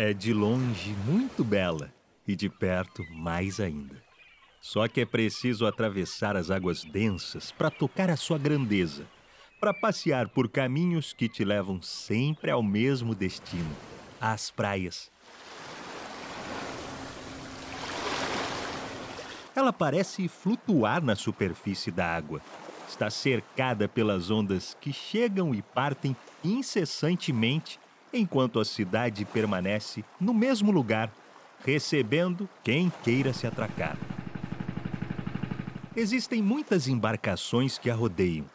É de longe muito bela e de perto mais ainda. Só que é preciso atravessar as águas densas para tocar a sua grandeza, para passear por caminhos que te levam sempre ao mesmo destino às praias. Ela parece flutuar na superfície da água. Está cercada pelas ondas que chegam e partem incessantemente enquanto a cidade permanece no mesmo lugar, recebendo quem queira se atracar. Existem muitas embarcações que a rodeiam.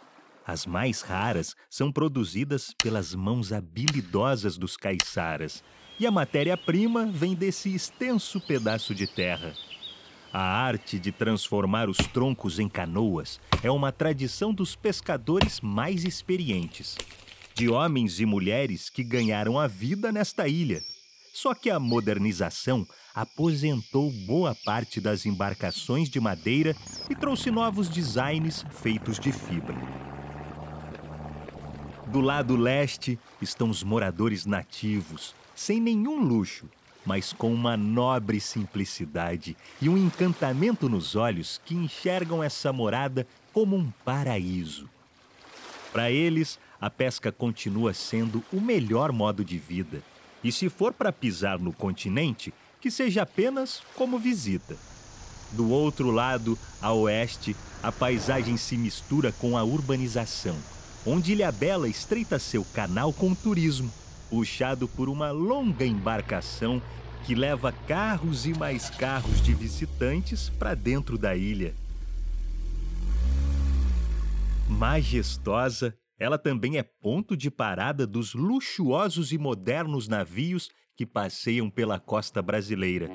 As mais raras são produzidas pelas mãos habilidosas dos caiçaras, e a matéria-prima vem desse extenso pedaço de terra. A arte de transformar os troncos em canoas é uma tradição dos pescadores mais experientes de homens e mulheres que ganharam a vida nesta ilha. Só que a modernização aposentou boa parte das embarcações de madeira e trouxe novos designs feitos de fibra. Do lado leste estão os moradores nativos, sem nenhum luxo, mas com uma nobre simplicidade e um encantamento nos olhos que enxergam essa morada como um paraíso. Para eles, a pesca continua sendo o melhor modo de vida. E se for para pisar no continente, que seja apenas como visita. Do outro lado, a oeste, a paisagem se mistura com a urbanização, onde Ilhabela estreita seu canal com o turismo, puxado por uma longa embarcação que leva carros e mais carros de visitantes para dentro da ilha. Majestosa, ela também é ponto de parada dos luxuosos e modernos navios que passeiam pela costa brasileira.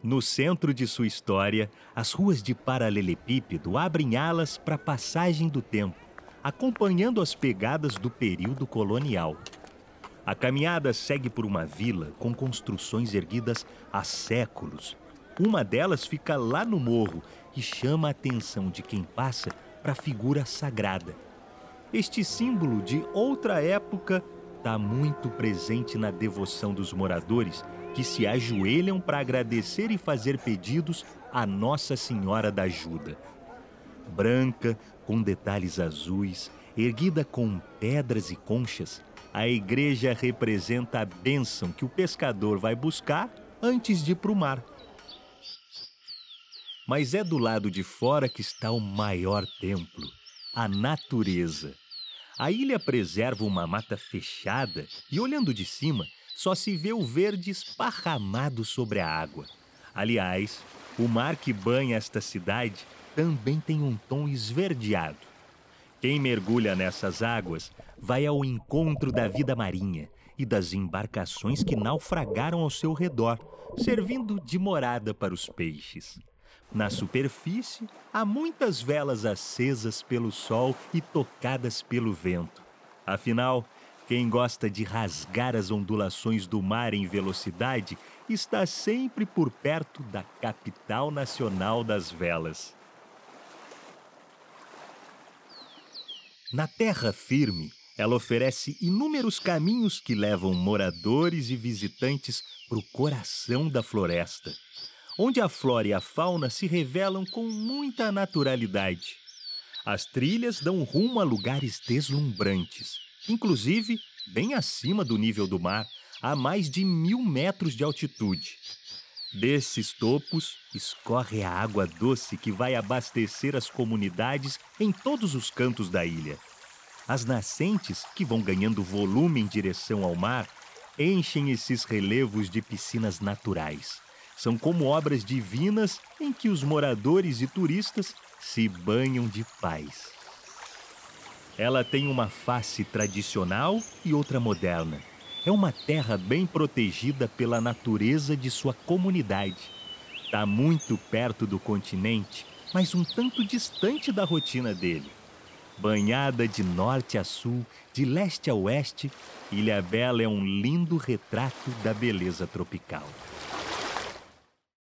No centro de sua história, as ruas de paralelepípedo abrem alas para a passagem do tempo, acompanhando as pegadas do período colonial. A caminhada segue por uma vila com construções erguidas há séculos uma delas fica lá no morro e chama a atenção de quem passa para a figura sagrada. Este símbolo de outra época está muito presente na devoção dos moradores que se ajoelham para agradecer e fazer pedidos a Nossa Senhora da Ajuda. Branca, com detalhes azuis, erguida com pedras e conchas, a igreja representa a bênção que o pescador vai buscar antes de ir para o mar mas é do lado de fora que está o maior templo, a natureza. A ilha preserva uma mata fechada e, olhando de cima, só se vê o verde esparramado sobre a água. Aliás, o mar que banha esta cidade também tem um tom esverdeado. Quem mergulha nessas águas vai ao encontro da vida marinha e das embarcações que naufragaram ao seu redor, servindo de morada para os peixes. Na superfície, há muitas velas acesas pelo sol e tocadas pelo vento. Afinal, quem gosta de rasgar as ondulações do mar em velocidade está sempre por perto da capital nacional das velas. Na terra firme, ela oferece inúmeros caminhos que levam moradores e visitantes para o coração da floresta onde a flora e a fauna se revelam com muita naturalidade. As trilhas dão rumo a lugares deslumbrantes, inclusive bem acima do nível do mar, a mais de mil metros de altitude. Desses topos escorre a água doce que vai abastecer as comunidades em todos os cantos da ilha. As nascentes, que vão ganhando volume em direção ao mar, enchem esses relevos de piscinas naturais são como obras divinas em que os moradores e turistas se banham de paz. Ela tem uma face tradicional e outra moderna. É uma terra bem protegida pela natureza de sua comunidade. Está muito perto do continente, mas um tanto distante da rotina dele. Banhada de norte a sul, de leste a oeste, Ilha Bela é um lindo retrato da beleza tropical.